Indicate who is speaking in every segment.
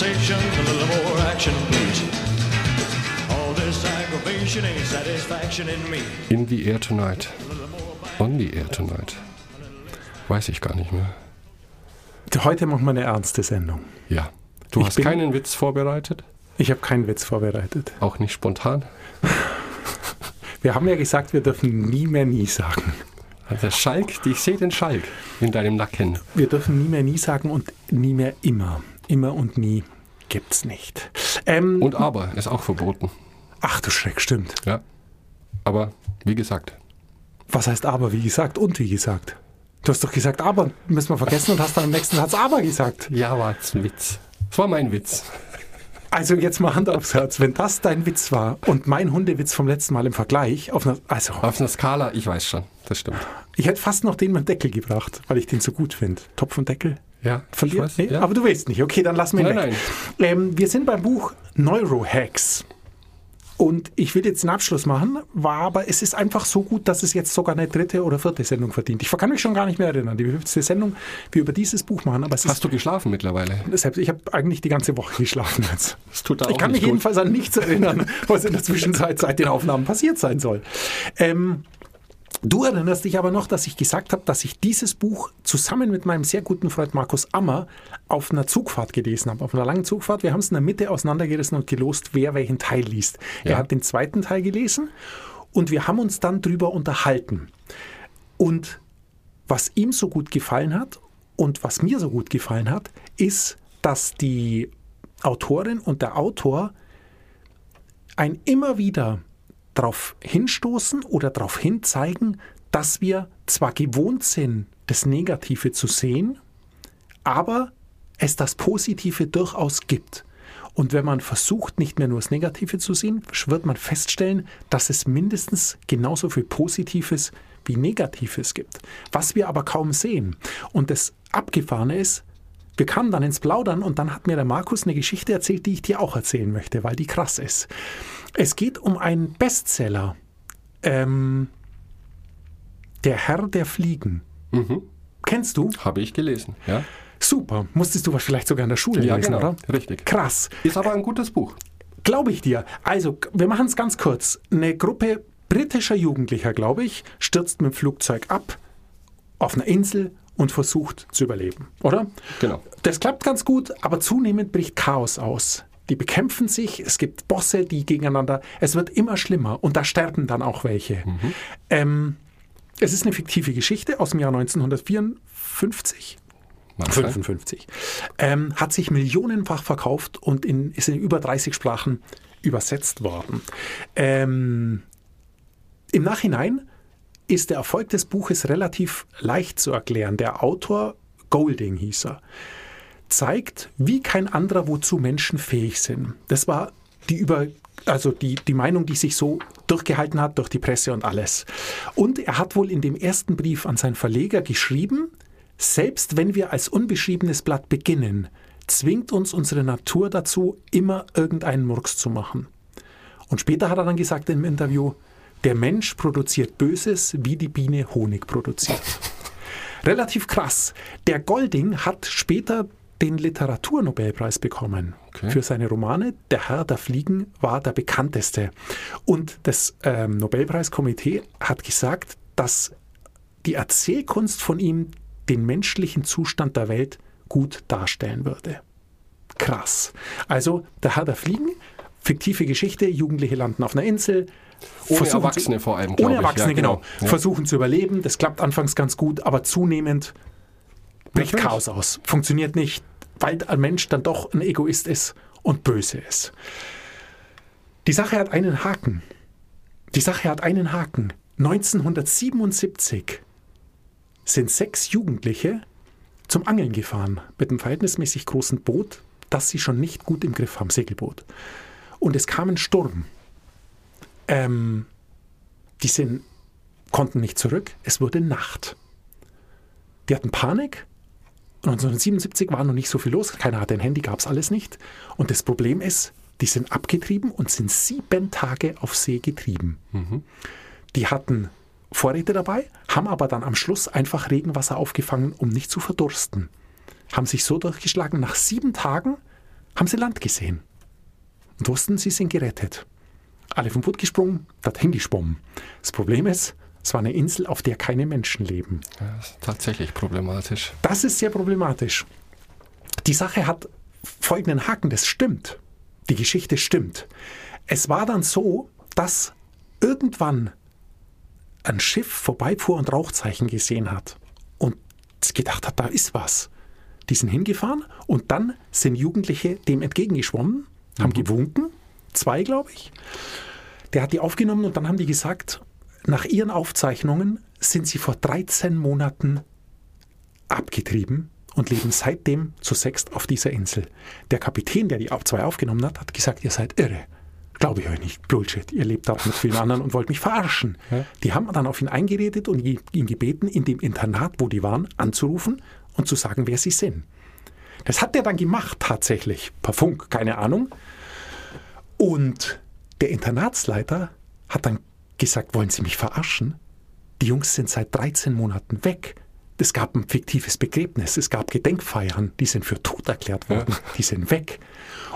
Speaker 1: conversation, a little more action, please. All this aggravation ain't satisfaction in me.
Speaker 2: In the Air Tonight. On the Air Tonight. Weiß ich gar nicht mehr.
Speaker 3: Heute machen wir eine ernste Sendung.
Speaker 2: Ja. Du
Speaker 3: Ich
Speaker 2: hast
Speaker 3: bin-
Speaker 2: keinen Witz vorbereitet?
Speaker 3: Ich habe keinen Witz vorbereitet.
Speaker 2: Auch nicht spontan?
Speaker 3: Wir haben ja gesagt, wir dürfen nie mehr nie sagen.
Speaker 2: Der Schalk, ich sehe den Schalk in deinem Nacken.
Speaker 3: Wir dürfen nie mehr nie sagen und nie mehr immer. Immer und nie gibt's nicht. Ähm,
Speaker 2: Und aber ist auch verboten.
Speaker 3: ach du Schreck, stimmt.
Speaker 2: Ja. Aber wie gesagt,
Speaker 3: Was heißt aber, wie gesagt und wie gesagt? Du hast doch gesagt, aber müssen wir vergessen und hast dann im nächsten Satz aber gesagt.
Speaker 2: ja, war ein Witz. Das war mein Witz.
Speaker 3: Also jetzt mal Hand aufs Herz, wenn das dein Witz war und mein Hundewitz vom letzten Mal im Vergleich, auf einer, also
Speaker 2: Auf einer Skala, ich weiß schon, das stimmt.
Speaker 3: ich hätte fast noch den mit dem Deckel gebracht, weil ich den so gut finde. Topf und Deckel?
Speaker 2: Ja,
Speaker 3: Verliert?
Speaker 2: ich weiß,
Speaker 3: Nee,
Speaker 2: ja.
Speaker 3: Aber du weißt nicht. Okay, dann lassen wir ihn
Speaker 2: Nein,
Speaker 3: weg. Ähm, wir sind beim Buch Neurohacks. Und ich will jetzt den Abschluss machen, war aber es ist einfach so gut, dass es jetzt sogar eine dritte oder vierte Sendung verdient. Ich kann mich schon gar nicht mehr erinnern, die fünfte Sendung, wir über dieses Buch machen, aber es
Speaker 2: Hast du geschlafen mittlerweile?
Speaker 3: selbst, ich habe eigentlich die ganze Woche geschlafen jetzt.
Speaker 2: Das tut da
Speaker 3: Ich kann mich
Speaker 2: gut.
Speaker 3: jedenfalls an nichts erinnern, was in der Zwischenzeit seit den Aufnahmen passiert sein soll. Ähm, du erinnerst dich aber noch, dass ich gesagt habe, dass ich dieses Buch zusammen mit meinem sehr guten Freund Markus Ammer auf einer Zugfahrt gelesen habe, auf einer langen Zugfahrt. Wir haben es in der Mitte auseinandergerissen und gelost, wer welchen Teil liest.
Speaker 2: Ja.
Speaker 3: Er hat den zweiten Teil gelesen und wir haben uns dann drüber unterhalten. Und was ihm so gut gefallen hat und was mir so gut gefallen hat, ist, dass die Autorin und der Autor ein immer wieder darauf hinstoßen oder darauf hinzeigen, dass wir zwar gewohnt sind, das Negative zu sehen, aber es das Positive durchaus gibt. Und wenn man versucht, nicht mehr nur das Negative zu sehen, wird man feststellen, dass es mindestens genauso viel Positives wie Negatives gibt. Was wir aber kaum sehen. Und das Abgefahrene ist, wir kamen dann ins Plaudern und dann hat mir der Markus eine Geschichte erzählt, die ich dir auch erzählen möchte, weil die krass ist. Es geht um einen Bestseller. Ähm, der Herr der Fliegen. Kennst du?
Speaker 2: Habe ich gelesen, ja.
Speaker 3: Super. Musstest du was vielleicht sogar in der Schule
Speaker 2: Ja,
Speaker 3: lesen,
Speaker 2: genau.
Speaker 3: oder?
Speaker 2: Richtig.
Speaker 3: Krass.
Speaker 2: Ist aber ein gutes Buch.
Speaker 3: Glaube ich dir. Also, wir machen es ganz kurz. Eine Gruppe britischer Jugendlicher, glaube ich, stürzt mit dem Flugzeug ab auf einer Insel und versucht zu überleben, oder?
Speaker 2: Genau.
Speaker 3: Das klappt ganz gut, aber zunehmend bricht Chaos aus. Die bekämpfen sich, es gibt Bosse, die gegeneinander, es wird immer schlimmer und da sterben dann auch welche. Ähm, es ist eine fiktive Geschichte aus dem Jahr 1954.
Speaker 2: Mag sein.
Speaker 3: 55. Ähm, hat sich millionenfach verkauft und in, ist in über 30 Sprachen übersetzt worden. Ähm, Im Nachhinein ist der Erfolg des Buches relativ leicht zu erklären. Der Autor, Golding hieß er, zeigt, wie kein anderer, wozu Menschen fähig sind. Das war die über also die, die Meinung, die sich so durchgehalten hat durch die Presse und alles. Und er hat wohl in dem ersten Brief an seinen Verleger geschrieben, selbst wenn wir als unbeschriebenes Blatt beginnen, zwingt uns unsere Natur dazu, immer irgendeinen Murks zu machen. Und später hat er dann gesagt im Interview, der Mensch produziert Böses, wie die Biene Honig produziert. Relativ krass. Der Golding hat später den Literaturnobelpreis bekommen
Speaker 2: Okay.
Speaker 3: für seine Romane. Der Herr der Fliegen war der bekannteste. Und das ähm, Nobelpreiskomitee hat gesagt, dass die Erzählkunst von ihm den menschlichen Zustand der Welt gut darstellen würde. Krass. Also der Herr der Fliegen, fiktive Geschichte, Jugendliche landen auf einer Insel.
Speaker 2: Ohne
Speaker 3: versuchen
Speaker 2: Erwachsene
Speaker 3: zu,
Speaker 2: vor allem,
Speaker 3: Ohne. Erwachsene,
Speaker 2: Ja,
Speaker 3: genau.
Speaker 2: genau. Ja.
Speaker 3: Versuchen zu überleben. Das klappt anfangs ganz gut, aber zunehmend bricht
Speaker 2: Natürlich.
Speaker 3: Chaos aus. Funktioniert nicht, weil ein Mensch dann doch ein Egoist ist und böse ist. Die Sache hat einen Haken. Die Sache hat einen Haken. 1977 sind sechs Jugendliche zum Angeln gefahren mit einem verhältnismäßig großen Boot, das sie schon nicht gut im Griff haben, Segelboot. Und es kam ein Sturm. Ähm, die sind, konnten nicht zurück. Es wurde Nacht. Die hatten Panik. 1977 war noch nicht so viel los. Keiner hatte ein Handy, gab es alles nicht. Und das Problem ist, die sind abgetrieben und sind sieben Tage auf See getrieben. Die hatten Vorräte dabei, haben aber dann am Schluss einfach Regenwasser aufgefangen, um nicht zu verdursten. Haben sich so durchgeschlagen. Nach sieben Tagen haben sie Land gesehen und wussten, sie sind gerettet. Alle vom Boot gesprungen, dorthin geschwommen. Das Problem ist, es war eine Insel, auf der keine Menschen leben.
Speaker 2: Das ist tatsächlich problematisch.
Speaker 3: Das ist sehr problematisch. Die Sache hat folgenden Haken, das stimmt. Die Geschichte stimmt. Es war dann so, dass irgendwann ein Schiff vorbeifuhr und Rauchzeichen gesehen hat und gedacht hat, da ist was. Die sind hingefahren und dann sind Jugendliche dem entgegengeschwommen, haben gewunken, zwei glaube ich. Der hat die aufgenommen und dann haben die gesagt, nach ihren Aufzeichnungen sind sie vor 13 Monaten abgetrieben und leben seitdem zu sechst auf dieser Insel. Der Kapitän, der die zwei aufgenommen hat, hat gesagt, ihr seid irre. Glaube ich euch nicht. Bullshit. Ihr lebt dort mit vielen anderen und wollt mich verarschen.
Speaker 2: Ja.
Speaker 3: Die haben dann auf ihn eingeredet und ihn gebeten, in dem Internat, wo die waren, anzurufen und zu sagen, wer sie sind. Das hat er dann gemacht, tatsächlich. Per Funk, keine Ahnung. Und der Internatsleiter hat dann gesagt, wollen Sie mich verarschen? Die Jungs sind seit 13 Monaten weg. Es gab ein fiktives Begräbnis, es gab Gedenkfeiern, die sind für tot erklärt worden, die sind weg.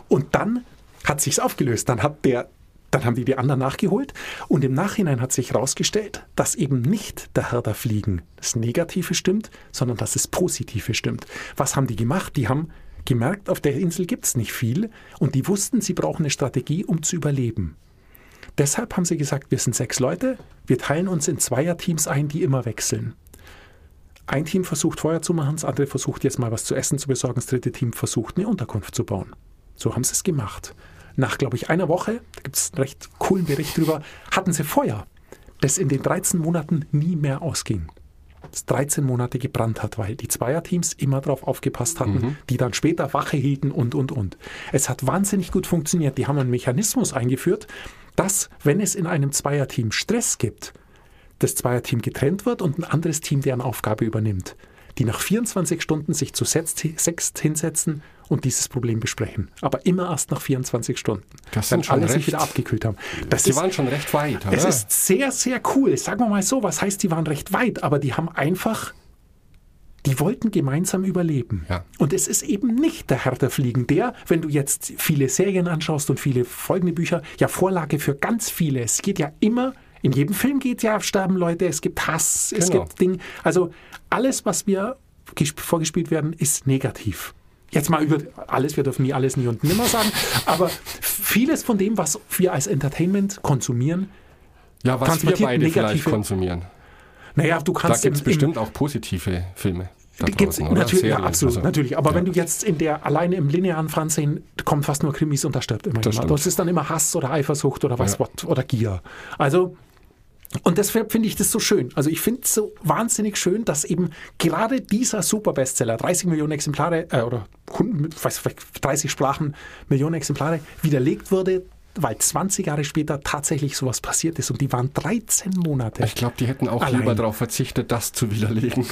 Speaker 3: Und dann hat sich's aufgelöst. Dann hat der, dann haben die die anderen nachgeholt und im Nachhinein hat sich herausgestellt, dass eben nicht der Herr der Fliegen das Negative stimmt, sondern dass das Positive stimmt. Was haben die gemacht? Die haben gemerkt, auf der Insel gibt's nicht viel und die wussten, sie brauchen eine Strategie, um zu überleben. Deshalb haben sie gesagt, wir sind sechs Leute, wir teilen uns in Zweierteams ein, die immer wechseln. Ein Team versucht Feuer zu machen, das andere versucht jetzt mal was zu essen zu besorgen, das dritte Team versucht eine Unterkunft zu bauen. So haben sie es gemacht. Nach, glaube ich, einer Woche, da gibt es einen recht coolen Bericht drüber, hatten sie Feuer, das in den 13 Monaten nie mehr ausging. Das 13 Monate gebrannt hat, weil die Zweierteams immer darauf aufgepasst hatten, die dann später Wache hielten und, und, und. Es hat wahnsinnig gut funktioniert. Die haben einen Mechanismus eingeführt, dass, wenn es in einem Zweierteam Stress gibt, das Zweierteam getrennt wird und ein anderes Team deren Aufgabe übernimmt, die nach 24 Stunden sich zu sechst hinsetzen und dieses Problem besprechen. Aber immer erst nach 24 Stunden.
Speaker 2: Das
Speaker 3: wenn alle sich
Speaker 2: recht-
Speaker 3: wieder abgekühlt haben. Das
Speaker 2: Die
Speaker 3: ist,
Speaker 2: waren schon recht weit, oder?
Speaker 3: es ist sehr, sehr cool. Sagen wir mal so, was heißt, die waren recht weit, aber die haben einfach, die wollten gemeinsam überleben.
Speaker 2: Ja.
Speaker 3: Und es ist eben nicht der Herr der Fliegen, der, wenn du jetzt viele Serien anschaust und viele folgende Bücher, ja Vorlage für ganz viele. Es geht ja immer, in jedem Film geht ja, sterben Leute, es gibt Hass, es
Speaker 2: Genau.
Speaker 3: gibt Dinge. Also alles, was wir gesp- vorgespielt werden, ist negativ. Jetzt mal über alles, wir dürfen nie alles, nie und nimmer sagen, aber vieles von dem, was wir als Entertainment konsumieren,
Speaker 2: ja, was wir beide vielleicht konsumieren.
Speaker 3: naja, du
Speaker 2: Da
Speaker 3: kannst
Speaker 2: gibt es
Speaker 3: im- im-
Speaker 2: bestimmt auch positive Filme. Da
Speaker 3: Gibt's
Speaker 2: draußen,
Speaker 3: natürlich, ja,
Speaker 2: Serien,
Speaker 3: absolut,
Speaker 2: also,
Speaker 3: natürlich. Aber
Speaker 2: ja.
Speaker 3: wenn du jetzt in der, alleine im linearen Fernsehen, kommt fast nur Krimis und da stirbt immer
Speaker 2: Das
Speaker 3: jemand. Das ist dann immer Hass oder Eifersucht oder was,
Speaker 2: Ja.
Speaker 3: oder Gier. Also, und deshalb finde ich das so schön. Also ich finde es so wahnsinnig schön, dass eben gerade dieser Super-Bestseller, 30 Millionen Exemplare, äh, oder 100, weiß, vielleicht 30 Sprachen, Millionen Exemplare, widerlegt wurde, weil 20 Jahre später tatsächlich sowas passiert ist. Und die waren 13 Monate.
Speaker 2: Ich glaube, die hätten auch
Speaker 3: Allein.
Speaker 2: lieber darauf verzichtet, das zu widerlegen.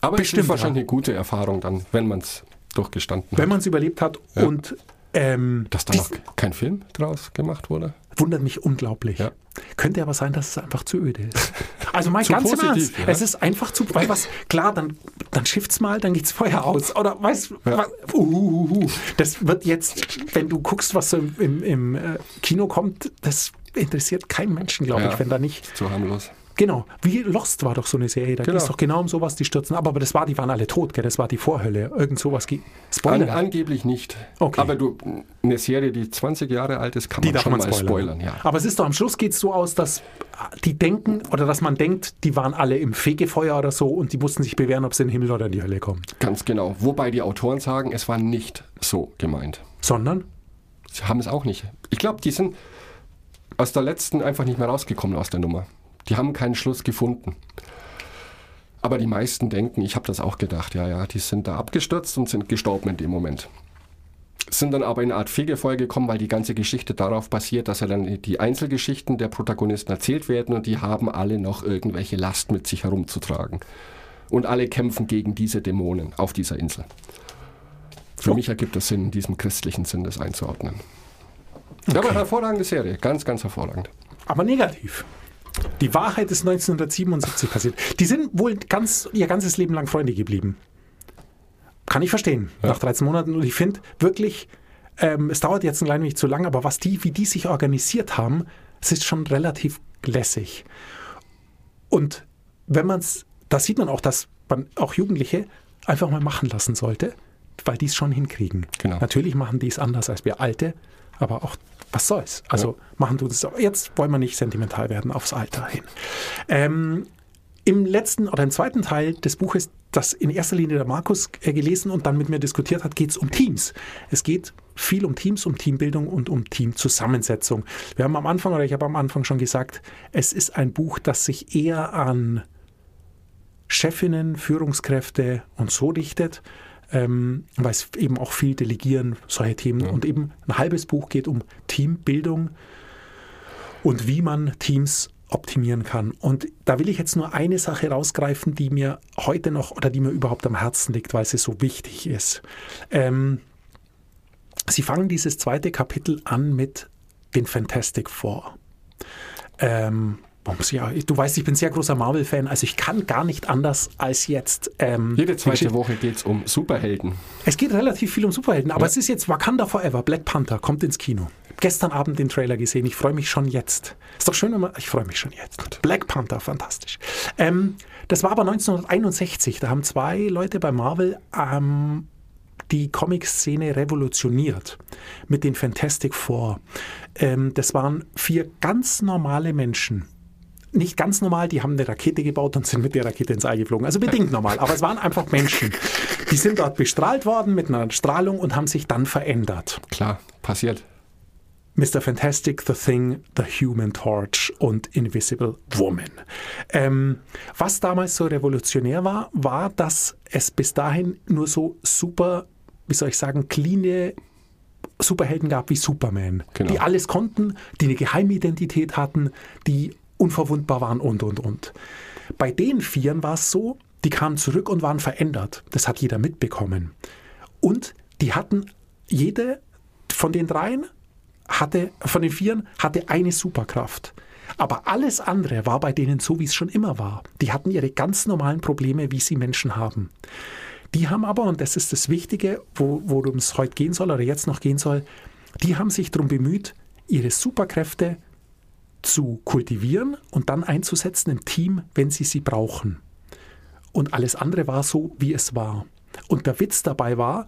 Speaker 2: Aber es
Speaker 3: Bestimmt,
Speaker 2: ist wahrscheinlich eine gute Erfahrung dann, wenn man es durchgestanden
Speaker 3: Wenn
Speaker 2: hat.
Speaker 3: man es überlebt hat
Speaker 2: Ja.
Speaker 3: und ähm,
Speaker 2: Dass da noch kein Film draus gemacht wurde.
Speaker 3: Wundert mich unglaublich.
Speaker 2: Ja.
Speaker 3: Könnte aber sein, dass es einfach zu öde ist. Also
Speaker 2: Zu
Speaker 3: ganz
Speaker 2: positiv,
Speaker 3: Ernst,
Speaker 2: ja.
Speaker 3: es ist einfach zu, weil was, klar, dann, dann schifft's mal, dann geht's Feuer aus. Oder weißt
Speaker 2: Ja.
Speaker 3: was, uh, uh, uh, das wird jetzt, wenn du guckst, was so im, im, im äh, Kino kommt, das interessiert keinen Menschen, glaube
Speaker 2: Ja.
Speaker 3: ich, wenn da nicht.
Speaker 2: Zu harmlos.
Speaker 3: Genau, wie Lost war doch so eine Serie, da
Speaker 2: Genau.
Speaker 3: ging es doch genau um sowas, die stürzen ab, aber das war, die waren alle tot, gell? das war die Vorhölle, irgend sowas. ge-
Speaker 2: An,
Speaker 3: Spoiler.
Speaker 2: angeblich nicht.
Speaker 3: Okay.
Speaker 2: Aber du, eine Serie, die 20 Jahre alt ist, kann
Speaker 3: Die
Speaker 2: man schon
Speaker 3: man
Speaker 2: mal
Speaker 3: spoilern.
Speaker 2: spoilern. ja.
Speaker 3: Aber es ist doch am Schluss geht es so aus, dass die denken oder dass man denkt, die waren alle im Fegefeuer oder so und die mussten sich bewähren, ob sie in den Himmel oder in die Hölle kommen.
Speaker 2: Ganz genau. Wobei die Autoren sagen, es war nicht so gemeint.
Speaker 3: Sondern,
Speaker 2: Sie haben es auch nicht. Ich glaube, die sind aus der letzten einfach nicht mehr rausgekommen aus der Nummer. Die haben keinen Schluss gefunden. Aber die meisten denken, ich habe das auch gedacht, ja, ja, die sind da abgestürzt und sind gestorben in dem Moment. Sind dann aber in eine Art Fegefeuer gekommen, weil die ganze Geschichte darauf basiert, dass ja dann die Einzelgeschichten der Protagonisten erzählt werden und die haben alle noch irgendwelche Last mit sich herumzutragen. Und alle kämpfen gegen diese Dämonen auf dieser Insel. Für
Speaker 3: Oh.
Speaker 2: mich ergibt es Sinn, in diesem christlichen Sinn das einzuordnen. Ja, aber hervorragende Serie, ganz, ganz hervorragend.
Speaker 3: aber negativ. Die Wahrheit ist 1977 passiert. Die sind wohl ganz, ihr ganzes Leben lang Freunde geblieben. Kann ich verstehen, nach 13 Monaten. Und ich finde wirklich, Ähm, es dauert jetzt ein klein wenig zu lang, aber was die, wie die sich organisiert haben, es ist schon relativ lässig. Und wenn man es, da sieht man auch, dass man auch Jugendliche einfach mal machen lassen sollte, weil die es schon hinkriegen.
Speaker 2: Genau.
Speaker 3: Natürlich machen die es anders als wir Alte, aber auch was soll's. Also machen du das. Jetzt wollen wir nicht sentimental werden aufs Alter hin. Ähm, Im letzten oder im zweiten Teil des Buches, das in erster Linie der Markus äh, gelesen und dann mit mir diskutiert hat, geht es um Teams. Es geht viel um Teams, um Teambildung und um Teamzusammensetzung. Wir haben am Anfang, oder ich habe am Anfang schon gesagt, es ist ein Buch, das sich eher an Chefinnen, Führungskräfte und so richtet, ähm, weil es eben auch viel Delegieren, solche Themen und eben ein halbes Buch geht um Teambildung und wie man Teams optimieren kann. Und da will ich jetzt nur eine Sache rausgreifen, die mir heute noch oder die mir überhaupt am Herzen liegt, weil sie so wichtig ist. Ähm, Sie fangen dieses zweite Kapitel an mit den Fantastic Four. Ähm, ja, du weißt, ich bin sehr großer Marvel-Fan, also ich kann gar nicht anders als jetzt. Ähm,
Speaker 2: Jede zweite Woche geht es um Superhelden.
Speaker 3: Es geht relativ viel um Superhelden, aber ja. es ist jetzt Wakanda Forever, Black Panther, kommt ins Kino. Gestern Abend den Trailer gesehen, ich freue mich schon jetzt. Ist doch schön, wenn man, ich freue mich schon jetzt. Gut. Black Panther, fantastisch. Ähm, das war aber 1961, da haben zwei Leute bei Marvel ähm, die Comic-Szene revolutioniert mit den Fantastic Four. Ähm, das waren vier ganz normale Menschen, nicht ganz normal, die haben eine Rakete gebaut und sind mit der Rakete ins All geflogen. Also bedingt normal, aber es waren einfach Menschen. Die sind dort bestrahlt worden mit einer Strahlung und haben sich dann verändert.
Speaker 2: Klar, passiert.
Speaker 3: Mr. Fantastic, The Thing, The Human Torch und Invisible Woman. Ähm, was damals so revolutionär war, war, dass es bis dahin nur so super, wie soll ich sagen, cleane Superhelden gab wie Superman, genau. die alles konnten, die eine Geheimidentität hatten, die unverwundbar waren und, und, und. Bei den Vieren war es so, die kamen zurück und waren verändert. Das hat jeder mitbekommen. Und die hatten, jede von den dreien hatte, von den Vieren hatte eine Superkraft. Aber alles andere war bei denen so, wie es schon immer war. Die hatten ihre ganz normalen Probleme, wie sie Menschen haben. Die haben aber, und das ist das Wichtige, wo, worum es heute gehen soll oder jetzt noch gehen soll, die haben sich darum bemüht, ihre Superkräfte zu kultivieren und dann einzusetzen im Team, wenn sie sie brauchen. Und alles andere war so, wie es war. Und der Witz dabei war,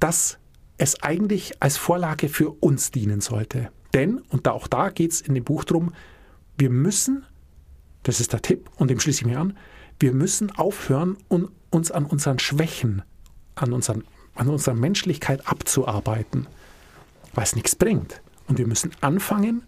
Speaker 3: dass es eigentlich als Vorlage für uns dienen sollte. Denn, und auch da geht es in dem Buch drum, wir müssen, das ist der Tipp, und dem schließe ich mir an, wir müssen aufhören, um uns an unseren Schwächen, an, unseren, an unserer Menschlichkeit abzuarbeiten, weil es nichts bringt. Und wir müssen anfangen,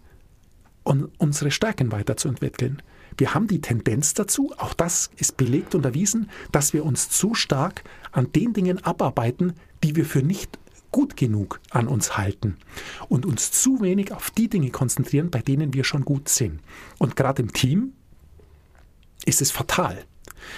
Speaker 3: und unsere Stärken weiterzuentwickeln. Wir haben die Tendenz dazu, auch das ist belegt und erwiesen, dass wir uns zu stark an den Dingen abarbeiten, die wir für nicht gut genug an uns halten und uns zu wenig auf die Dinge konzentrieren, bei denen wir schon gut sind. Und gerade im Team ist es fatal.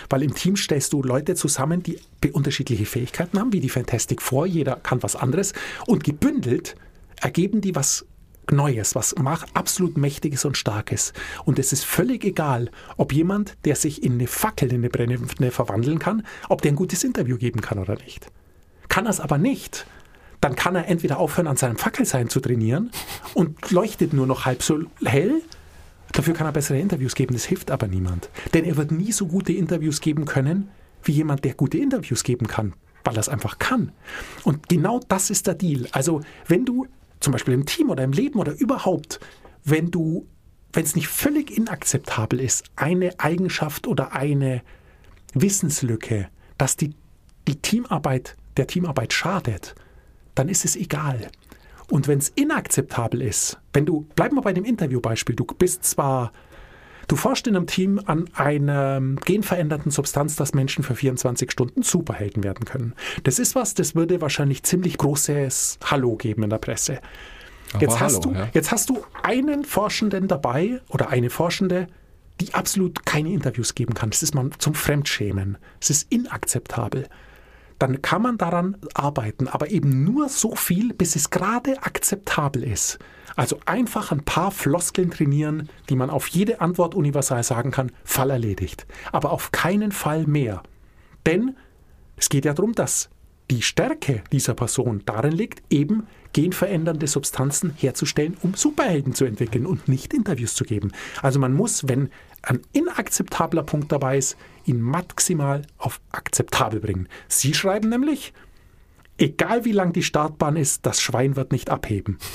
Speaker 3: Weil im Team stellst du Leute zusammen, die unterschiedliche Fähigkeiten haben, wie die Fantastic Four, jeder kann was anderes, und gebündelt ergeben die was Neues, was absolut Mächtiges und Starkes. Und es ist völlig egal, ob jemand, der sich in eine Fackel, in eine Brennende verwandeln kann, ob der ein gutes Interview geben kann oder nicht. Kann er es aber nicht, dann kann er entweder aufhören, an seinem Fackelsein zu trainieren und leuchtet nur noch halb so hell. Dafür kann er bessere Interviews geben, das hilft aber niemand. Denn er wird nie so gute Interviews geben können, wie jemand, der gute Interviews geben kann, weil er es einfach kann. Und genau das ist der Deal. Also, wenn du zum Beispiel im Team oder im Leben oder überhaupt, wenn du, wenn es nicht völlig inakzeptabel ist, eine Eigenschaft oder eine Wissenslücke, dass die, die Teamarbeit der Teamarbeit schadet, dann ist es egal. Und wenn es inakzeptabel ist, wenn du, bleib mal bei dem Interviewbeispiel, du bist zwar, du forschst in einem Team an einer genveränderten Substanz, dass Menschen für 24 Stunden Superhelden werden können. Das ist was, das würde wahrscheinlich ziemlich großes Hallo geben in der Presse. Jetzt hast, Hallo, du, ja. jetzt hast du einen Forschenden dabei oder eine Forschende, die absolut keine Interviews geben kann. Das ist man zum Fremdschämen. Es ist inakzeptabel dann kann man daran arbeiten, aber eben nur so viel, bis es gerade akzeptabel ist. Also einfach ein paar Floskeln trainieren, die man auf jede Antwort universal sagen kann, Fall erledigt. Aber auf keinen Fall mehr. Denn es geht ja darum, dass die Stärke dieser Person darin liegt, eben genverändernde Substanzen herzustellen, um Superhelden zu entwickeln und nicht Interviews zu geben. Also man muss, wenn ein inakzeptabler Punkt dabei ist, ihn maximal auf akzeptabel bringen. Sie schreiben nämlich, egal wie lang die Startbahn ist, das Schwein wird nicht abheben.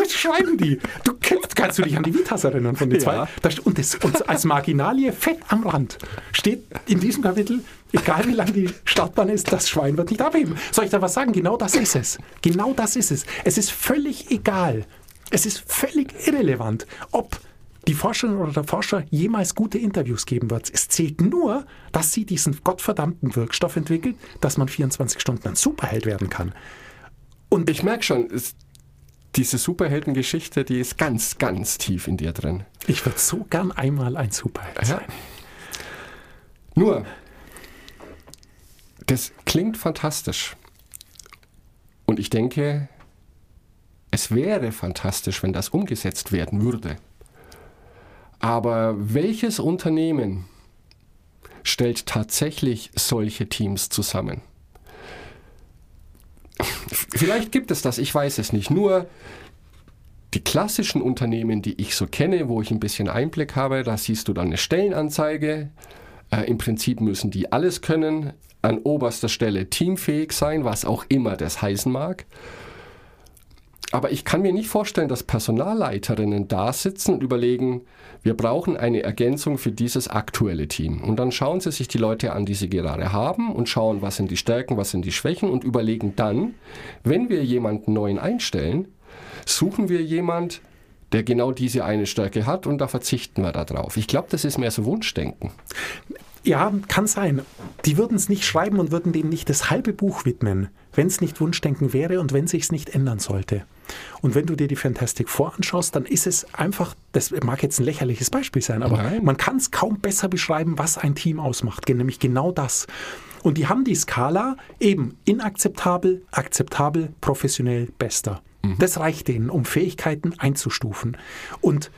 Speaker 3: Das schreiben die. Du kennst, kannst du dich an die Vitas erinnern von den zwei?
Speaker 2: Ja.
Speaker 3: St- und, das, und als Marginalie fett am Rand steht in diesem Kapitel, egal wie lang die Startbahn ist, das Schwein wird nicht abheben. Soll ich da was sagen? Genau das ist es. Genau das ist es. Es ist völlig egal. Es ist völlig irrelevant, ob die Forscherin oder der Forscher jemals gute Interviews geben wird. Es zählt nur, dass sie diesen gottverdammten Wirkstoff entwickelt, dass man 24 Stunden ein Superheld werden kann.
Speaker 2: Und ich merke schon, es, diese Superheldengeschichte, die ist ganz, ganz tief in dir drin.
Speaker 3: Ich würde so gern einmal ein Superheld sein.
Speaker 2: Nur, das klingt fantastisch. Und ich denke, es wäre fantastisch, wenn das umgesetzt werden würde. Aber welches Unternehmen stellt tatsächlich solche Teams zusammen? Vielleicht gibt es das, ich weiß es nicht. Nur die klassischen Unternehmen, die ich so kenne, wo ich ein bisschen Einblick habe, da siehst du dann eine Stellenanzeige. Äh, Im Prinzip müssen die alles können, an oberster Stelle teamfähig sein, was auch immer das heißen mag. Aber ich kann mir nicht vorstellen, dass Personalleiterinnen da sitzen und überlegen, wir brauchen eine Ergänzung für dieses aktuelle Team. Und dann schauen sie sich die Leute an, die sie gerade haben und schauen, was sind die Stärken, was sind die Schwächen und überlegen dann, wenn wir jemanden neuen einstellen, suchen wir jemand, der genau diese eine Stärke hat und da verzichten wir darauf. Ich glaube, das ist mehr so Wunschdenken.
Speaker 3: Ja, kann sein. Die würden es nicht schreiben und würden dem nicht das halbe Buch widmen, wenn es nicht Wunschdenken wäre und wenn sich's nicht ändern sollte. Und wenn du dir die Fantastic Four anschaust, dann ist es einfach, das mag jetzt ein lächerliches Beispiel sein, aber
Speaker 2: Nein.
Speaker 3: man kann es kaum besser beschreiben, was ein Team ausmacht, nämlich genau das. Und die haben die Skala eben inakzeptabel, akzeptabel, professionell, bester. Das reicht denen, um Fähigkeiten einzustufen. Und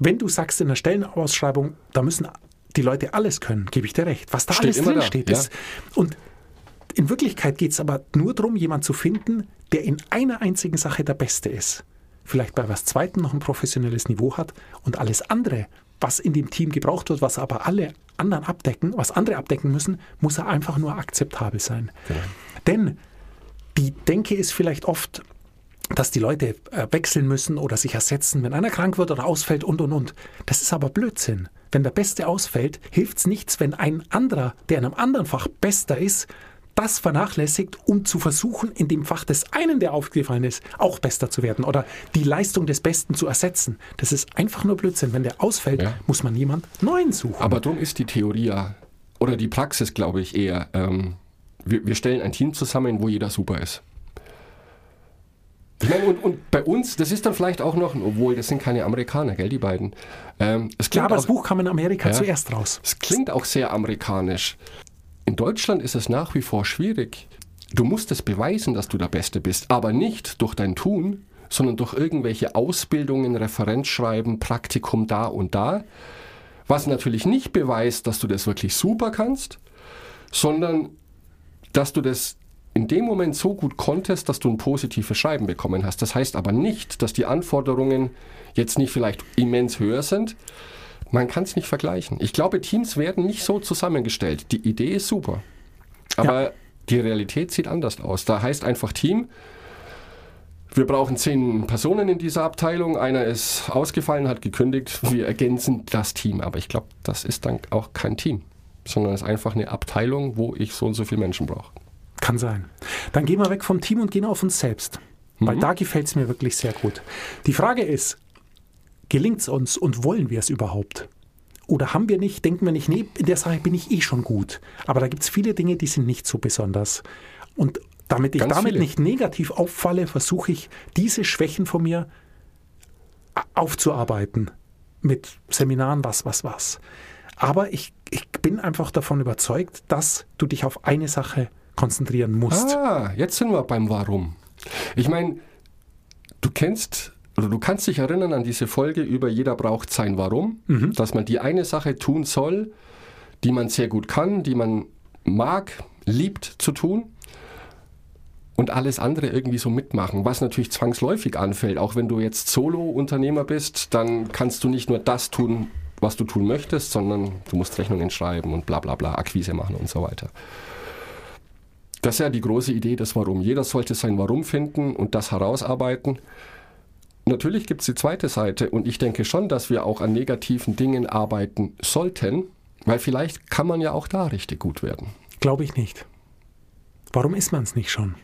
Speaker 3: wenn du sagst in der Stellenausschreibung, da müssen die Leute alles können, gebe ich dir recht. Was da
Speaker 2: Steht
Speaker 3: alles drin
Speaker 2: da,
Speaker 3: steht,
Speaker 2: ja.
Speaker 3: ist. Und in Wirklichkeit geht es aber nur darum, jemanden zu finden, der in einer einzigen Sache der Beste ist. Vielleicht bei was Zweiten noch ein professionelles Niveau hat und alles andere, was in dem Team gebraucht wird, was aber alle anderen abdecken, was andere abdecken müssen, muss er einfach nur akzeptabel sein. Denn die Denke ist vielleicht oft, dass die Leute äh, wechseln müssen oder sich ersetzen, wenn einer krank wird oder ausfällt und und und. Das ist aber Blödsinn. Wenn der Beste ausfällt, hilft es nichts, wenn ein anderer, der in einem anderen Fach bester ist, das vernachlässigt, um zu versuchen, in dem Fach des einen, der aufgefallen ist, auch bester zu werden oder die Leistung des Besten zu ersetzen. Das ist einfach nur Blödsinn. Wenn der ausfällt,
Speaker 2: Ja.
Speaker 3: muss man jemand Neuen suchen.
Speaker 2: Aber darum ist die Theorie ja, oder die Praxis, glaube ich, eher, ähm, wir, wir stellen ein Team zusammen, wo jeder super ist. Ich meine, und, und bei uns, das ist dann vielleicht auch noch, obwohl das sind keine Amerikaner, gell, die beiden. Ähm, es
Speaker 3: ja,
Speaker 2: klingt
Speaker 3: aber
Speaker 2: auch,
Speaker 3: das Buch kam in Amerika
Speaker 2: Ja.
Speaker 3: zuerst raus.
Speaker 2: Es klingt auch sehr amerikanisch. In Deutschland ist es nach wie vor schwierig. Du musst es beweisen, dass du der Beste bist, aber nicht durch dein Tun, sondern durch irgendwelche Ausbildungen, Referenzschreiben, Praktikum da und da. Was natürlich nicht beweist, dass du das wirklich super kannst, sondern dass du das in dem Moment so gut konntest, dass du ein positives Schreiben bekommen hast. Das heißt aber nicht, dass die Anforderungen jetzt nicht vielleicht immens höher sind. Man kann es nicht vergleichen. Ich glaube, Teams werden nicht so zusammengestellt. Die Idee ist super. Aber
Speaker 3: Ja.
Speaker 2: die Realität sieht anders aus. Da heißt einfach Team, wir brauchen zehn Personen in dieser Abteilung. Einer ist ausgefallen, hat gekündigt. Wir ergänzen das Team. Aber ich glaube, das ist dann auch kein Team, sondern es ist einfach eine Abteilung, wo ich so und so viele Menschen brauche.
Speaker 3: Kann sein. Dann gehen wir weg vom Team und gehen auf uns selbst. Weil da gefällt es mir wirklich sehr gut. Die Frage ist, gelingt es uns und wollen wir es überhaupt? Oder haben wir nicht, denken wir nicht, nee, in der Sache bin ich eh schon gut. Aber da gibt es viele Dinge, die sind nicht so besonders. Und damit ich
Speaker 2: Ganz
Speaker 3: damit
Speaker 2: viele.
Speaker 3: nicht negativ auffalle, versuche ich, diese Schwächen von mir aufzuarbeiten. Mit Seminaren, was, was, was. Aber ich, ich bin einfach davon überzeugt, dass du dich auf eine Sache konzentrieren musst.
Speaker 2: Ah, jetzt sind wir beim Warum. Ich meine, du kennst oder du kannst dich erinnern an diese Folge über jeder braucht sein Warum, dass man die eine Sache tun soll, die man sehr gut kann, die man mag, liebt zu tun. und alles andere irgendwie so mitmachen, was natürlich zwangsläufig anfällt. Auch wenn du jetzt Solo-Unternehmer bist, dann kannst du nicht nur das tun, was du tun möchtest, sondern du musst Rechnungen schreiben und bla bla bla, Akquise machen und so weiter. Das ist ja die große Idee des Warum. Jeder sollte sein Warum finden und das herausarbeiten. Natürlich gibt es die zweite Seite und ich denke schon, dass wir auch an negativen Dingen arbeiten sollten, weil vielleicht kann man ja auch da richtig gut werden.
Speaker 3: Glaube ich nicht. Warum ist man es nicht schon?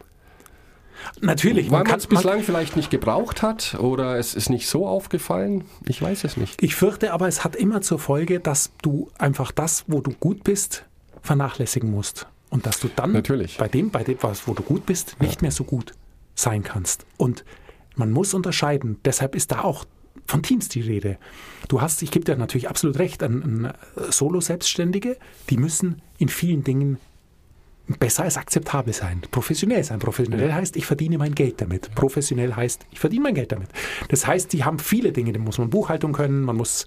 Speaker 3: Natürlich,
Speaker 2: Weil
Speaker 3: man
Speaker 2: man es bislang vielleicht nicht gebraucht hat oder es ist nicht so aufgefallen. Ich weiß es nicht.
Speaker 3: Ich fürchte aber, es hat immer zur Folge, dass du einfach das, wo du gut bist, vernachlässigen musst. Und dass du dann
Speaker 2: Natürlich.
Speaker 3: bei dem, bei dem, was, wo du gut bist, nicht mehr so gut sein kannst. Und man muss unterscheiden. Deshalb ist da auch von Teams die Rede. Du hast, ich gebe dir natürlich absolut recht, an, an Solo-Selbstständige, die müssen in vielen Dingen besser als akzeptabel sein, professionell sein. Professionell heißt, ich verdiene mein Geld damit. Professionell heißt, ich verdiene mein Geld damit. Das heißt, die haben viele Dinge, da muss man Buchhaltung können, man muss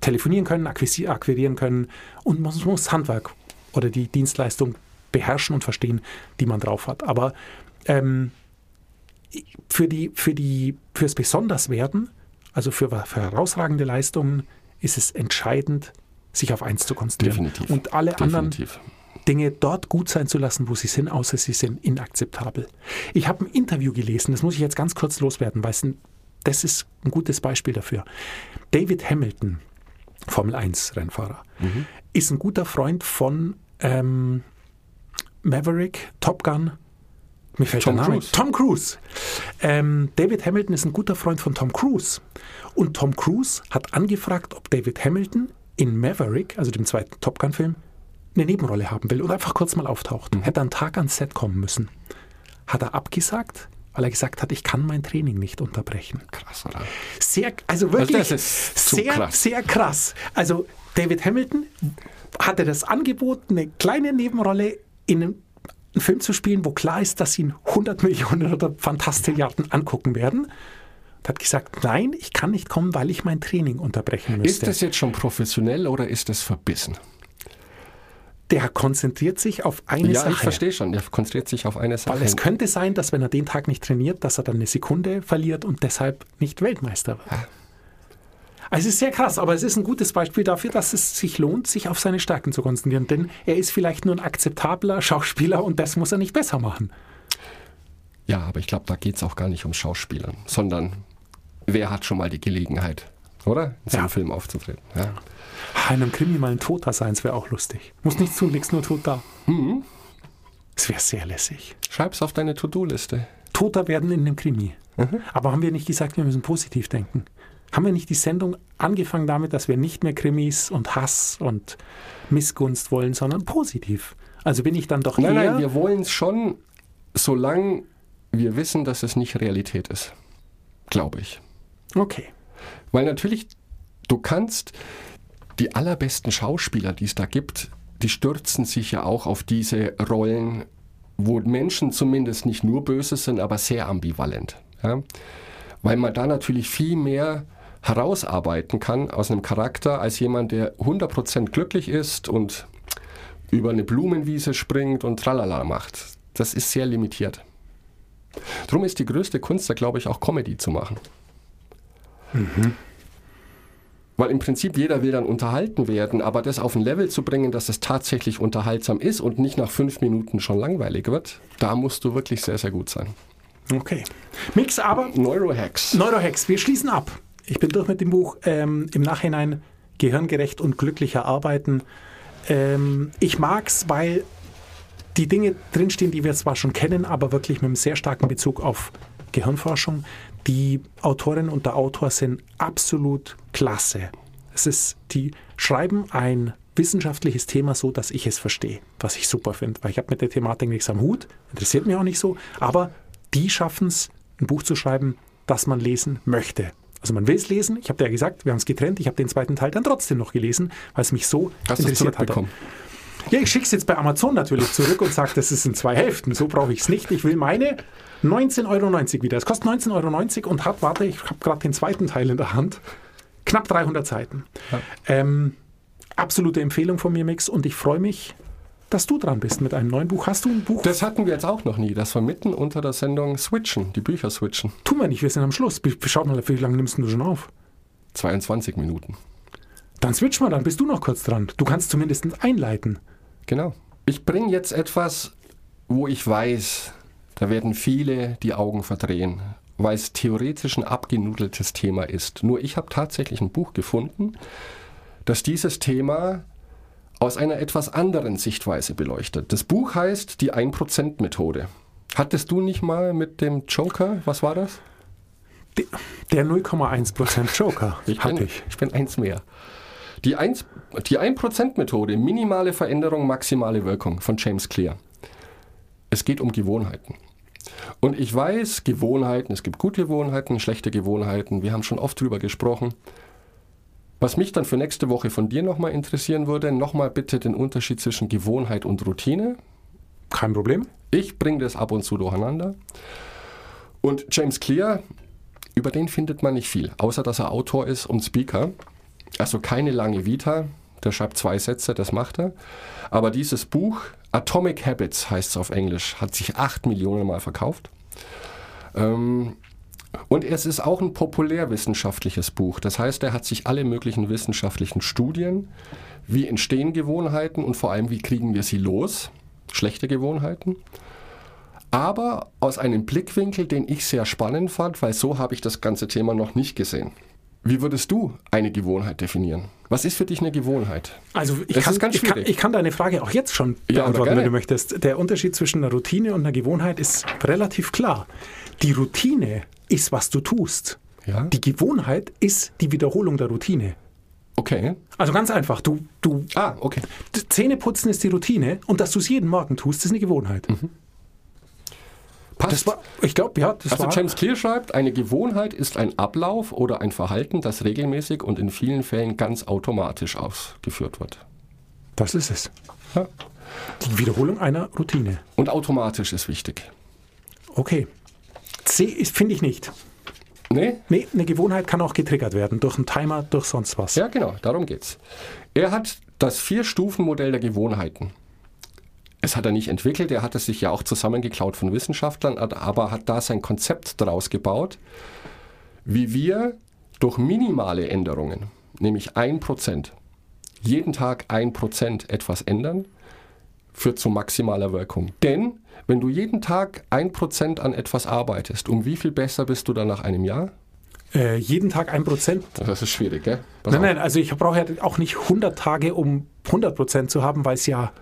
Speaker 3: telefonieren können, akquirieren können und man muss Handwerk oder die Dienstleistung beherrschen und verstehen, die man drauf hat. Aber ähm, für die, für die, fürs Besonderswerden, also für, für herausragende Leistungen, ist es entscheidend, sich auf eins zu konzentrieren.
Speaker 2: Definitiv.
Speaker 3: Und alle anderen
Speaker 2: Definitiv.
Speaker 3: Dinge dort gut sein zu lassen, wo sie sind, außer sie sind inakzeptabel. Ich habe ein Interview gelesen, das muss ich jetzt ganz kurz loswerden, weil es ein, das ist ein gutes Beispiel dafür. David Hamilton, Formel 1 Rennfahrer, ist ein guter Freund von ähm, Maverick, Top Gun. Mir fällt
Speaker 2: Tom
Speaker 3: der Name.
Speaker 2: Cruise.
Speaker 3: Tom Cruise. Ähm, David Hamilton ist ein guter Freund von Tom Cruise. Und Tom Cruise hat angefragt, ob David Hamilton in Maverick, also dem zweiten Top Gun-Film, eine Nebenrolle haben will oder einfach kurz mal auftaucht. Hätte einen Tag ans Set kommen müssen. Hat er abgesagt, weil er gesagt hat, ich kann mein Training nicht unterbrechen.
Speaker 2: Krass, oder?
Speaker 3: Sehr, also wirklich
Speaker 2: das ist zu
Speaker 3: sehr,
Speaker 2: krass.
Speaker 3: sehr krass. Also David Hamilton hatte das Angebot, eine kleine Nebenrolle in einem einen Film zu spielen, wo klar ist, dass ihn 100 Millionen oder Fantastilliarden angucken werden. Und hat gesagt, nein, ich kann nicht kommen, weil ich mein Training unterbrechen
Speaker 2: Ist
Speaker 3: müsste.
Speaker 2: das jetzt schon professionell oder ist das verbissen?
Speaker 3: Der konzentriert sich auf eine
Speaker 2: ja,
Speaker 3: Sache.
Speaker 2: ich verstehe schon. Der konzentriert sich auf eine Sache.
Speaker 3: Weil es könnte sein, dass wenn er den Tag nicht trainiert, dass er dann eine Sekunde verliert und deshalb nicht Weltmeister wird. Also es ist sehr krass, aber es ist ein gutes Beispiel dafür, dass es sich lohnt, sich auf seine Stärken zu konzentrieren. Denn er ist vielleicht nur ein akzeptabler Schauspieler und das muss er nicht besser machen.
Speaker 2: ja, aber ich glaube, da geht es auch gar nicht um Schauspielern, sondern wer hat schon mal die Gelegenheit, oder? In so einem
Speaker 3: Ja.
Speaker 2: Film aufzutreten. Ja.
Speaker 3: In einem Krimi mal ein Toter sein, das wäre auch lustig. Muss nichts tun, nichts nur tot da. Das wäre sehr lässig.
Speaker 2: Schreib's auf deine To-Do-Liste.
Speaker 3: Toter werden in einem Krimi. Aber haben wir nicht gesagt, wir müssen positiv denken? Haben wir nicht die Sendung angefangen damit, dass wir nicht mehr Krimis und Hass und Missgunst wollen, sondern positiv? Also bin ich dann doch
Speaker 2: Nein,
Speaker 3: eher...
Speaker 2: nein, wir wollen es schon, solange wir wissen, dass es nicht Realität ist. Glaube ich.
Speaker 3: okay.
Speaker 2: Weil natürlich, du kannst die allerbesten Schauspieler, die es da gibt, die stürzen sich ja auch auf diese Rollen, wo Menschen zumindest nicht nur böse sind, aber sehr ambivalent. Ja? Weil man da natürlich viel mehr herausarbeiten kann aus einem Charakter als jemand, der 100% glücklich ist und über eine Blumenwiese springt und tralala macht. Das ist sehr limitiert. Drum ist die größte Kunst da, glaube ich, auch Comedy zu machen. Weil im Prinzip jeder will dann unterhalten werden, aber das auf ein Level zu bringen, dass es tatsächlich unterhaltsam ist und nicht nach fünf Minuten schon langweilig wird, da musst du wirklich sehr, sehr gut sein.
Speaker 3: Okay. Mix aber
Speaker 2: Neurohacks.
Speaker 3: Neurohacks, wir schließen ab. Ich bin durch mit dem Buch. Ähm, Im Nachhinein gehirngerecht und glücklicher arbeiten. Ähm, ich mag's, weil die Dinge drinstehen, die wir zwar schon kennen, aber wirklich mit einem sehr starken Bezug auf Gehirnforschung. Die Autorin und der Autor sind absolut klasse. Es ist, die schreiben ein wissenschaftliches Thema so, dass ich es verstehe, was ich super finde, weil ich habe mit der Thematik nichts am Hut, interessiert mich auch nicht so, aber die schaffen es, ein Buch zu schreiben, das man lesen möchte. Also man will es lesen, ich habe dir ja gesagt, wir haben es getrennt, ich habe den zweiten Teil dann trotzdem noch gelesen, weil es mich so
Speaker 2: Hast
Speaker 3: interessiert
Speaker 2: zurückbekommen?
Speaker 3: Ja, ich schicke es jetzt bei Amazon natürlich zurück und sage, das ist in zwei Hälften. So brauche ich es nicht. Ich will meine 19,90 Euro wieder. Es kostet 19,90 Euro und hat, warte, ich habe gerade den zweiten Teil in der Hand, knapp 300 Seiten. Ähm, absolute Empfehlung von mir, Mix. Und ich freue mich, dass du dran bist mit einem neuen Buch. Hast du ein Buch?
Speaker 2: Das hatten wir jetzt auch noch nie, dass wir mitten unter der Sendung switchen, die Bücher switchen.
Speaker 3: tun wir nicht, wir sind am Schluss. Schaut mal, wie lange nimmst du schon auf?
Speaker 2: 22 Minuten.
Speaker 3: Dann switch mal, dann bist du noch kurz dran. Du kannst zumindest einleiten.
Speaker 2: Genau. Ich bringe jetzt etwas, wo ich weiß, da werden viele die Augen verdrehen, weil es theoretisch ein abgenudeltes Thema ist. Nur ich habe tatsächlich ein Buch gefunden, das dieses Thema aus einer etwas anderen Sichtweise beleuchtet. Das Buch heißt Die 1%-Methode. Hattest du nicht mal mit dem Joker, was war das?
Speaker 3: De- Der 0,1% Joker hatte
Speaker 2: bin,
Speaker 3: ich.
Speaker 2: ich bin eins mehr. Die 1%, die 1%-Methode, minimale Veränderung, maximale Wirkung von James Clear. Es geht um Gewohnheiten. Und ich weiß, Gewohnheiten, es gibt gute Gewohnheiten, schlechte Gewohnheiten, wir haben schon oft drüber gesprochen. Was mich dann für nächste Woche von dir nochmal interessieren würde, nochmal bitte den Unterschied zwischen Gewohnheit und Routine.
Speaker 3: Kein Problem.
Speaker 2: Ich bringe das ab und zu durcheinander. Und James Clear, über den findet man nicht viel, außer dass er Autor ist und Speaker. Also keine lange Vita. Der schreibt zwei Sätze, das macht er. Aber dieses Buch, Atomic Habits heißt es auf Englisch, hat sich acht Millionen Mal verkauft. Ähm, und es ist auch ein populärwissenschaftliches Buch. Das heißt, er hat sich alle möglichen wissenschaftlichen Studien, wie entstehen Gewohnheiten und vor allem, wie kriegen wir sie los, schlechte Gewohnheiten, aber aus einem Blickwinkel, den ich sehr spannend fand, weil so habe ich das ganze Thema noch nicht gesehen. Wie würdest du eine Gewohnheit definieren? Was ist für dich eine Gewohnheit?
Speaker 3: Also ich, kann, ich, kann, ich kann deine Frage auch jetzt schon
Speaker 2: Ja,
Speaker 3: beantworten, wenn
Speaker 2: gerne.
Speaker 3: du möchtest. Der Unterschied zwischen einer Routine und einer Gewohnheit ist relativ klar. Die Routine ist, was du tust.
Speaker 2: Ja.
Speaker 3: Die Gewohnheit ist die Wiederholung der Routine.
Speaker 2: Okay.
Speaker 3: Also ganz einfach, du, du
Speaker 2: Ah, okay.
Speaker 3: Zähneputzen ist die Routine und dass du es jeden Morgen tust, ist eine Gewohnheit.
Speaker 2: Passt.
Speaker 3: Das war, ich glaube, ja, das
Speaker 2: also
Speaker 3: war.
Speaker 2: James Clear schreibt, eine Gewohnheit ist ein Ablauf oder ein Verhalten, das regelmäßig und in vielen Fällen ganz automatisch ausgeführt wird.
Speaker 3: Das ist es.
Speaker 2: Ja.
Speaker 3: Die Wiederholung einer Routine.
Speaker 2: Und automatisch ist wichtig.
Speaker 3: Okay. C finde ich nicht.
Speaker 2: Nee?
Speaker 3: Nee, eine Gewohnheit kann auch getriggert werden durch einen Timer, durch sonst was.
Speaker 2: Ja, genau, darum geht's. Er hat das Vier-Stufen-Modell der Gewohnheiten. Es hat er nicht entwickelt, er hat es sich ja auch zusammengeklaut von Wissenschaftlern, aber hat da sein Konzept daraus gebaut, wie wir durch minimale Änderungen, nämlich 1%, jeden Tag 1% etwas ändern, führt zu maximaler Wirkung. Denn wenn du jeden Tag 1% an etwas arbeitest, um wie viel besser bist du dann nach einem Jahr?
Speaker 3: Äh, jeden Tag ein Prozent.
Speaker 2: Das ist schwierig, gell? Pass
Speaker 3: Nein,
Speaker 2: auf.
Speaker 3: nein, also ich brauche ja auch nicht 100 Tage, um 100 Prozent zu haben, weil es ja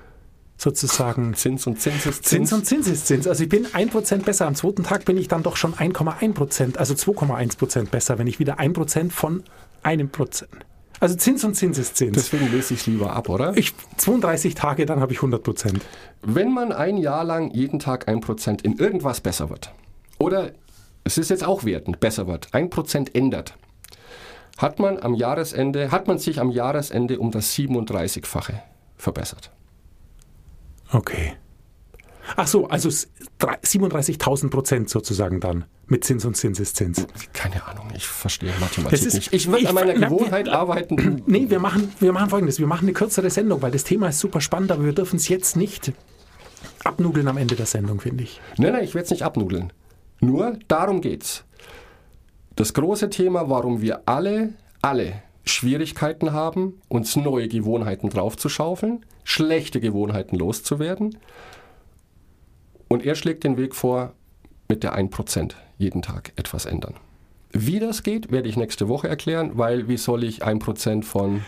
Speaker 3: sozusagen
Speaker 2: Zins und Zins ist
Speaker 3: Zins und Zins ist Zins. Also ich bin 1% besser. Am zweiten Tag bin ich dann doch schon 1,1%, also 2,1% besser, wenn ich wieder 1% von einem Prozent. Also Zins und Zins ist Zins.
Speaker 2: Deswegen löse ich es lieber ab, oder?
Speaker 3: ich 32 Tage, dann habe ich 100%.
Speaker 2: Wenn man ein Jahr lang jeden Tag ein Prozent in irgendwas besser wird, oder es ist jetzt auch wertend, besser wird, ein Prozent ändert, hat man am Jahresende, hat man sich am Jahresende um das 37-fache verbessert.
Speaker 3: Okay. Ach so, also s- drei- 37.000 Prozent sozusagen dann mit Zins und Zins ist Zins.
Speaker 2: Keine Ahnung, ich verstehe Mathematik
Speaker 3: ist-
Speaker 2: nicht. Ich würde an meiner
Speaker 3: na,
Speaker 2: Gewohnheit
Speaker 3: wir-
Speaker 2: arbeiten.
Speaker 3: Nee, wir machen, wir machen folgendes. Wir machen eine kürzere Sendung, weil das Thema ist super spannend, aber wir dürfen es jetzt nicht abnudeln am Ende der Sendung, finde ich.
Speaker 2: Nein, nein, ich werde es nicht abnudeln. Nur darum geht's. Das große Thema, warum wir alle, alle Schwierigkeiten haben, uns neue Gewohnheiten draufzuschaufeln, schlechte Gewohnheiten loszuwerden. Und er schlägt den Weg vor, mit der 1% jeden Tag etwas ändern. Wie das geht, werde ich nächste Woche erklären, weil wie soll ich 1% von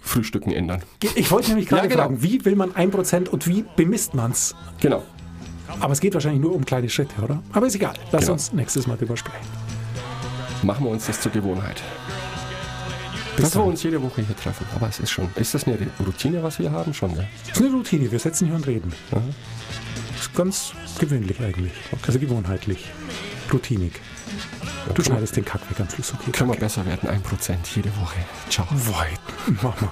Speaker 2: Frühstücken ändern?
Speaker 3: Ich wollte nämlich gerade
Speaker 2: Ja, genau.
Speaker 3: fragen, wie will man 1% und wie bemisst man es?
Speaker 2: Genau.
Speaker 3: Aber es geht wahrscheinlich nur um kleine Schritte, oder? Aber ist egal. Lass
Speaker 2: Genau.
Speaker 3: uns nächstes Mal drüber sprechen.
Speaker 2: Machen wir uns das zur Gewohnheit.
Speaker 3: Bis
Speaker 2: Dass wir
Speaker 3: dann.
Speaker 2: uns jede Woche hier treffen. Aber es ist schon. Ist das eine Routine, was wir haben? Schon, gell?
Speaker 3: Das ist eine Routine. Wir setzen hier und reden. Das ist ganz gewöhnlich eigentlich. Also gewohnheitlich. Routinig. Du schneidest den Kack weg am Schluss. Okay.
Speaker 2: Können wir besser werden, 1% jede Woche. Ciao.
Speaker 3: Weit. Mach mal.